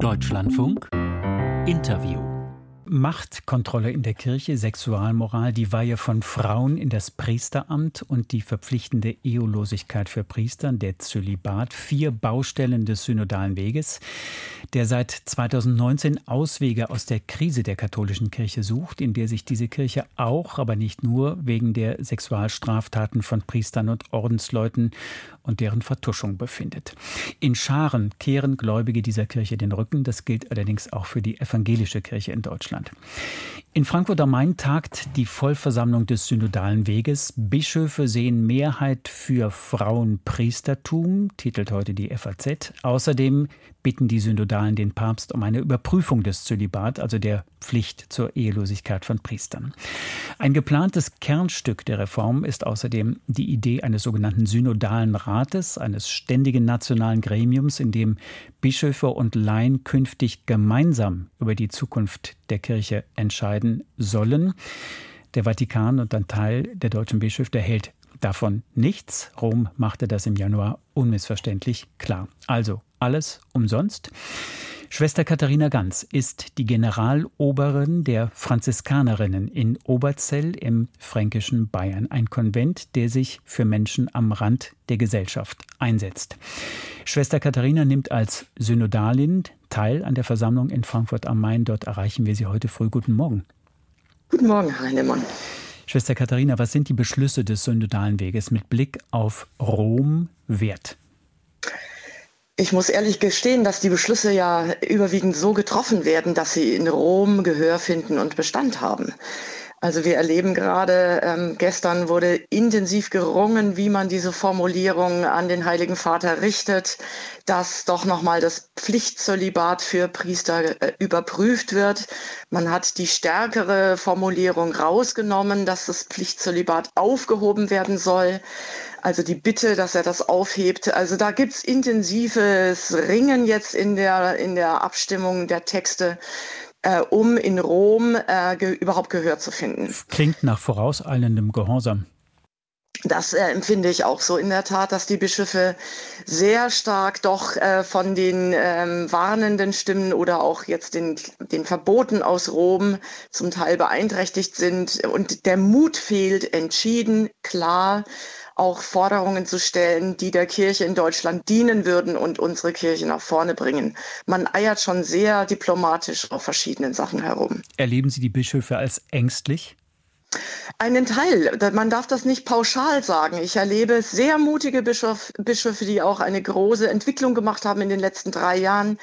Deutschlandfunk. Interview Machtkontrolle in der Kirche, Sexualmoral, die Weihe von Frauen in das Priesteramt und die verpflichtende Ehelosigkeit für Priester, der Zölibat, vier Baustellen des synodalen Weges, der seit 2019 Auswege aus der Krise der katholischen Kirche sucht, in der sich diese Kirche auch, aber nicht nur wegen der Sexualstraftaten von Priestern und Ordensleuten und deren Vertuschung befindet. In Scharen kehren Gläubige dieser Kirche den Rücken, das gilt allerdings auch für die evangelische Kirche in Deutschland. Deutschland. In Frankfurt am Main tagt die Vollversammlung des Synodalen Weges. Bischöfe sehen Mehrheit für Frauenpriestertum, titelt heute die FAZ. Außerdem bitten die Synodalen den Papst um eine Überprüfung des Zölibat, also der Pflicht zur Ehelosigkeit von Priestern. Ein geplantes Kernstück der Reform ist außerdem die Idee eines sogenannten Synodalen Rates, eines ständigen nationalen Gremiums, in dem Bischöfe und Laien künftig gemeinsam über die Zukunft der Kirche entscheiden sollen. Der Vatikan und ein Teil der deutschen Bischöfe hält davon nichts. Rom machte das im Januar unmissverständlich klar. Also alles umsonst. Schwester Katharina Ganz ist die Generaloberin der Franziskanerinnen in Oberzell im fränkischen Bayern, ein Konvent, der sich für Menschen am Rand der Gesellschaft einsetzt. Schwester Katharina nimmt als Synodalin teil an der Versammlung in Frankfurt am Main. Dort erreichen wir Sie heute früh. Guten Morgen. Guten Morgen, Herr Heinemann. Schwester Katharina, was sind die Beschlüsse des Synodalen Weges mit Blick auf Rom wert? Ich muss ehrlich gestehen, dass die Beschlüsse ja überwiegend so getroffen werden, dass sie in Rom Gehör finden und Bestand haben. Also wir erleben gerade, ähm, gestern wurde intensiv gerungen, wie man diese Formulierung an den Heiligen Vater richtet, dass doch nochmal das Pflichtzölibat für Priester äh, überprüft wird. Man hat die stärkere Formulierung rausgenommen, dass das Pflichtzölibat aufgehoben werden soll. Also die Bitte, dass er das aufhebt. Also da gibt's intensives Ringen jetzt in der, in der Abstimmung der Texte, äh, um in Rom äh, ge überhaupt Gehör zu finden. Klingt nach vorauseilendem Gehorsam. Das äh, empfinde ich auch so in der Tat, dass die Bischöfe sehr stark doch äh, von den ähm, warnenden Stimmen oder auch jetzt den, den Verboten aus Rom zum Teil beeinträchtigt sind und der Mut fehlt, entschieden, klar auch Forderungen zu stellen, die der Kirche in Deutschland dienen würden und unsere Kirche nach vorne bringen. Man eiert schon sehr diplomatisch auf verschiedenen Sachen herum. Erleben Sie die Bischöfe als ängstlich? Einen Teil. Man darf das nicht pauschal sagen. Ich erlebe sehr mutige Bischof, Bischöfe, die auch eine große Entwicklung gemacht haben in den letzten drei Jahren.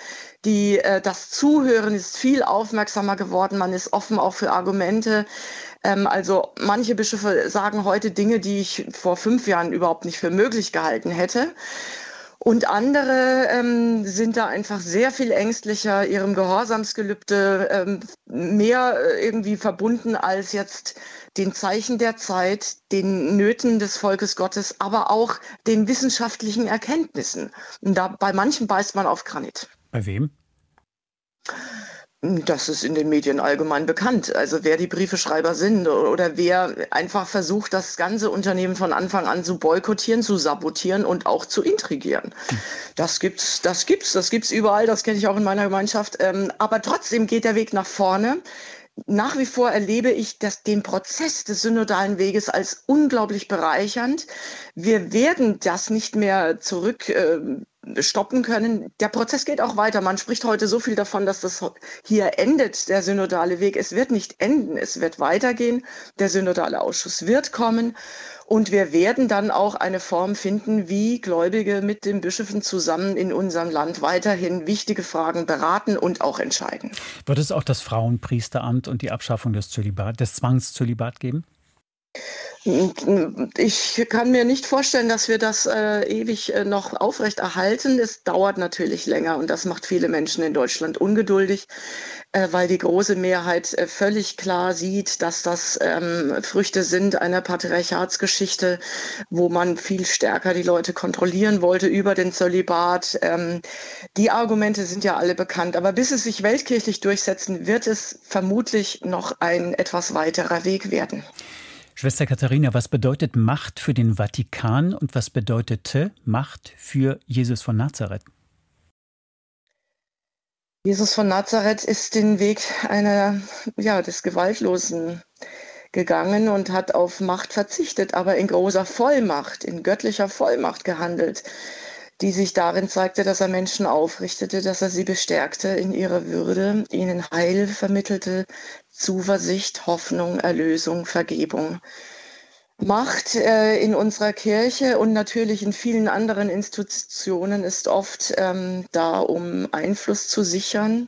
Die, äh, das Zuhören ist viel aufmerksamer geworden. Man ist offen auch für Argumente. Ähm, also manche Bischöfe sagen heute Dinge, die ich vor fünf Jahren überhaupt nicht für möglich gehalten hätte. Und andere ähm, sind da einfach sehr viel ängstlicher, ihrem Gehorsamsgelübde ähm, mehr äh, irgendwie verbunden als jetzt den Zeichen der Zeit, den Nöten des Volkes Gottes, aber auch den wissenschaftlichen Erkenntnissen. Und da bei manchen beißt man auf Granit. Bei wem? Das ist in den Medien allgemein bekannt. Also wer die Briefeschreiber sind oder wer einfach versucht, das ganze Unternehmen von Anfang an zu boykottieren, zu sabotieren und auch zu intrigieren. Das gibt's, das gibt's, das gibt's überall. Das kenne ich auch in meiner Gemeinschaft. Ähm, aber trotzdem geht der Weg nach vorne nach wie vor erlebe ich das, den Prozess des synodalen Weges als unglaublich bereichernd. Wir werden das nicht mehr zurück äh, stoppen können. Der Prozess geht auch weiter. Man spricht heute so viel davon, dass das hier endet, der synodale Weg. Es wird nicht enden, es wird weitergehen. Der synodale Ausschuss wird kommen. Und wir werden dann auch eine Form finden, wie Gläubige mit den Bischöfen zusammen in unserem Land weiterhin wichtige Fragen beraten und auch entscheiden. Wird es auch das Frauenpriesteramt und die Abschaffung des, Zölibat, des Zwangszölibat geben? Ich kann mir nicht vorstellen, dass wir das äh, ewig äh, noch aufrechterhalten. Es dauert natürlich länger und das macht viele Menschen in Deutschland ungeduldig, äh, weil die große Mehrheit äh, völlig klar sieht, dass das ähm, Früchte sind einer Patriarchatsgeschichte, wo man viel stärker die Leute kontrollieren wollte über den Zölibat. Ähm, die Argumente sind ja alle bekannt, aber bis es sich weltkirchlich durchsetzen, wird es vermutlich noch ein etwas weiterer Weg werden. Schwester Katharina, was bedeutet Macht für den Vatikan und was bedeutete Macht für Jesus von Nazareth? Jesus von Nazareth ist den Weg einer, ja, des Gewaltlosen gegangen und hat auf Macht verzichtet, aber in großer Vollmacht, in göttlicher Vollmacht gehandelt, die sich darin zeigte, dass er Menschen aufrichtete, dass er sie bestärkte in ihrer Würde, ihnen Heil vermittelte, Zuversicht, Hoffnung, Erlösung, Vergebung. Macht äh, in unserer Kirche und natürlich in vielen anderen Institutionen ist oft ähm, da, um Einfluss zu sichern,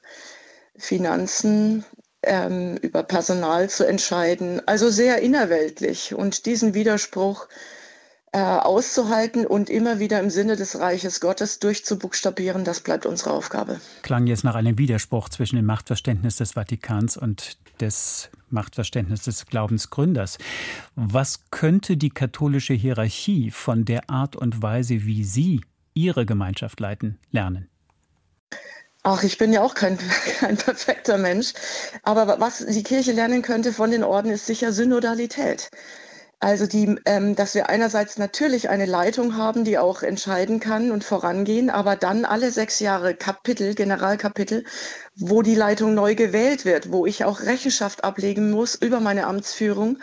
Finanzen, ähm, über Personal zu entscheiden. Also sehr innerweltlich. Und diesen Widerspruch äh, auszuhalten und immer wieder im Sinne des Reiches Gottes durchzubuchstabieren, das bleibt unsere Aufgabe. Klang jetzt nach einem Widerspruch zwischen dem Machtverständnis des Vatikans und des Machtverständnis des Glaubensgründers. Was könnte die katholische Hierarchie von der Art und Weise, wie Sie Ihre Gemeinschaft leiten, lernen? Ach, ich bin ja auch kein, kein perfekter Mensch. Aber was die Kirche lernen könnte von den Orden, ist sicher Synodalität. Also die, ähm, dass wir einerseits natürlich eine Leitung haben, die auch entscheiden kann und vorangehen, aber dann alle sechs Jahre Kapitel, Generalkapitel, wo die Leitung neu gewählt wird, wo ich auch Rechenschaft ablegen muss über meine Amtsführung,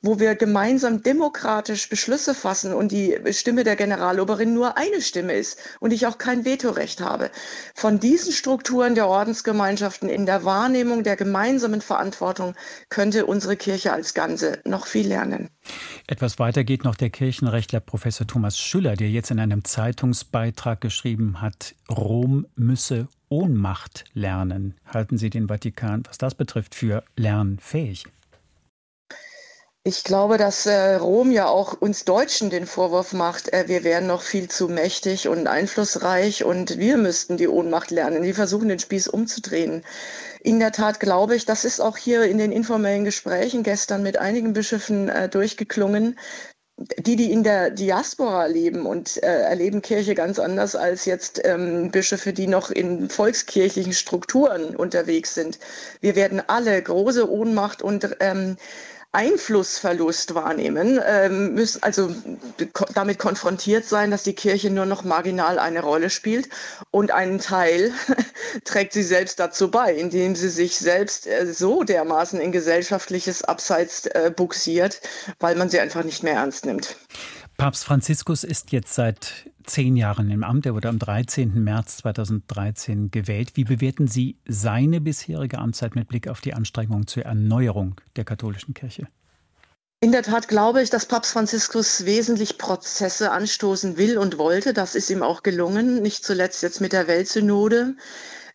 wo wir gemeinsam demokratisch Beschlüsse fassen und die Stimme der Generaloberin nur eine Stimme ist und ich auch kein Vetorecht habe. Von diesen Strukturen der Ordensgemeinschaften in der Wahrnehmung der gemeinsamen Verantwortung könnte unsere Kirche als Ganze noch viel lernen. Etwas weiter geht noch der Kirchenrechtler Professor Thomas Schüller, der jetzt in einem Zeitungsbeitrag geschrieben hat, Rom müsse Ohnmacht lernen. Halten Sie den Vatikan, was das betrifft, für lernfähig? Ich glaube, dass äh, Rom ja auch uns Deutschen den Vorwurf macht, äh, wir wären noch viel zu mächtig und einflussreich und wir müssten die Ohnmacht lernen. Die versuchen, den Spieß umzudrehen. In der Tat glaube ich, das ist auch hier in den informellen Gesprächen gestern mit einigen Bischöfen äh, durchgeklungen, die, die in der Diaspora leben und äh, erleben Kirche ganz anders als jetzt ähm, Bischöfe, die noch in volkskirchlichen Strukturen unterwegs sind. Wir werden alle große Ohnmacht und ähm, Einflussverlust wahrnehmen, ähm, müssen also damit konfrontiert sein, dass die Kirche nur noch marginal eine Rolle spielt und einen Teil trägt sie selbst dazu bei, indem sie sich selbst äh, so dermaßen in gesellschaftliches Abseits äh, buxiert, weil man sie einfach nicht mehr ernst nimmt. Papst Franziskus ist jetzt seit zehn Jahren im Amt. Er wurde am 13. März 2013 gewählt. Wie bewerten Sie seine bisherige Amtszeit mit Blick auf die Anstrengungen zur Erneuerung der katholischen Kirche? In der Tat glaube ich, dass Papst Franziskus wesentlich Prozesse anstoßen will und wollte. Das ist ihm auch gelungen, nicht zuletzt jetzt mit der Weltsynode.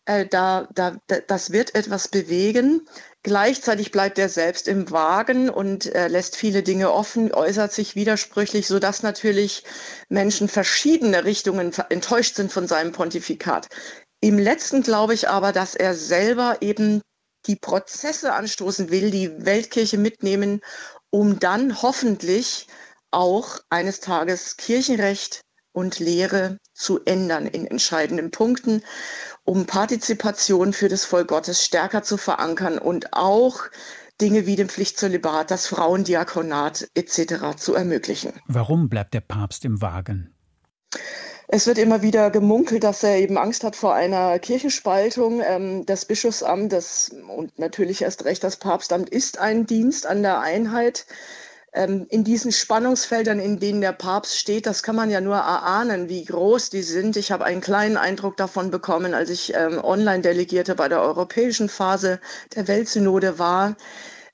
Äh, da, da, das wird etwas bewegen. Gleichzeitig bleibt er selbst im Wagen und äh, lässt viele Dinge offen, äußert sich widersprüchlich, sodass natürlich Menschen verschiedener Richtungen enttäuscht sind von seinem Pontifikat. Im letzten glaube ich aber, dass er selber eben die Prozesse anstoßen will, die Weltkirche mitnehmen, um dann hoffentlich auch eines Tages Kirchenrecht und Lehre zu ändern in entscheidenden Punkten um Partizipation für das Volk Gottes stärker zu verankern und auch Dinge wie den Pflichtzölibat, das Frauendiakonat etc. zu ermöglichen. Warum bleibt der Papst im Wagen? Es wird immer wieder gemunkelt, dass er eben Angst hat vor einer Kirchenspaltung. Ähm, das Bischofsamt das, und natürlich erst recht das Papstamt ist ein Dienst an der Einheit ähm, in diesen Spannungsfeldern, in denen der Papst steht, das kann man ja nur erahnen, wie groß die sind. Ich habe einen kleinen Eindruck davon bekommen, als ich ähm, Online-Delegierte bei der europäischen Phase der Weltsynode war.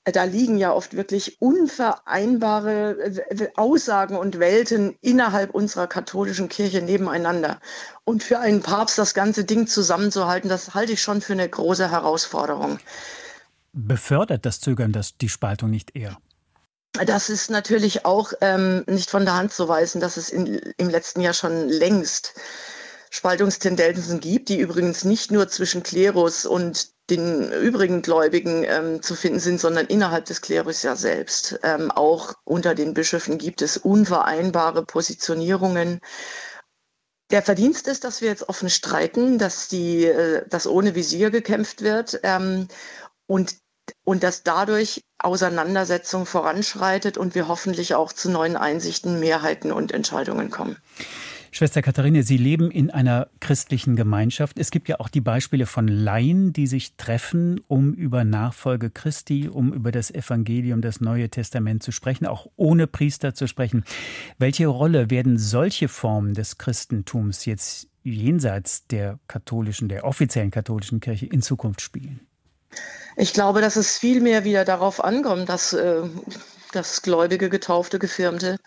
Äh, da liegen ja oft wirklich unvereinbare äh, Aussagen und Welten innerhalb unserer katholischen Kirche nebeneinander. Und für einen Papst das ganze Ding zusammenzuhalten, das halte ich schon für eine große Herausforderung. Befördert das Zögern das, die Spaltung nicht eher? Das ist natürlich auch ähm, nicht von der Hand zu weisen, dass es in, im letzten Jahr schon längst Spaltungstendenzen gibt, die übrigens nicht nur zwischen Klerus und den übrigen Gläubigen ähm, zu finden sind, sondern innerhalb des Klerus ja selbst. Ähm, auch unter den Bischöfen gibt es unvereinbare Positionierungen. Der Verdienst ist, dass wir jetzt offen streiten, dass, die, äh, dass ohne Visier gekämpft wird. Ähm, und und dass dadurch Auseinandersetzung voranschreitet und wir hoffentlich auch zu neuen Einsichten, Mehrheiten und Entscheidungen kommen. Schwester Katharine, Sie leben in einer christlichen Gemeinschaft. Es gibt ja auch die Beispiele von Laien, die sich treffen, um über Nachfolge Christi, um über das Evangelium, das Neue Testament zu sprechen, auch ohne Priester zu sprechen. Welche Rolle werden solche Formen des Christentums jetzt jenseits der katholischen, der offiziellen katholischen Kirche in Zukunft spielen? Ich glaube, dass es vielmehr wieder darauf ankommt, dass, äh, dass Gläubige, Getaufte, Gefirmte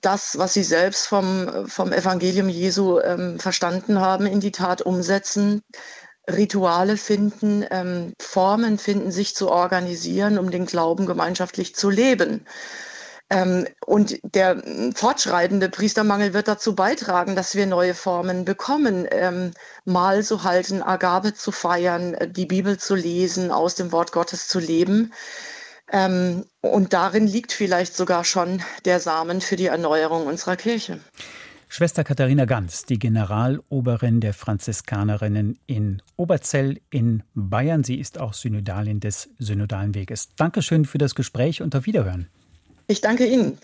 das, was sie selbst vom, vom Evangelium Jesu ähm, verstanden haben, in die Tat umsetzen, Rituale finden, ähm, Formen finden, sich zu organisieren, um den Glauben gemeinschaftlich zu leben. Ähm, und der fortschreitende Priestermangel wird dazu beitragen, dass wir neue Formen bekommen, ähm, Mal zu halten, Agabe zu feiern, die Bibel zu lesen, aus dem Wort Gottes zu leben. Ähm, und darin liegt vielleicht sogar schon der Samen für die Erneuerung unserer Kirche. Schwester Katharina Ganz, die Generaloberin der Franziskanerinnen in Oberzell in Bayern. Sie ist auch Synodalin des Synodalen Weges. Dankeschön für das Gespräch und auf Wiederhören. Ich danke Ihnen.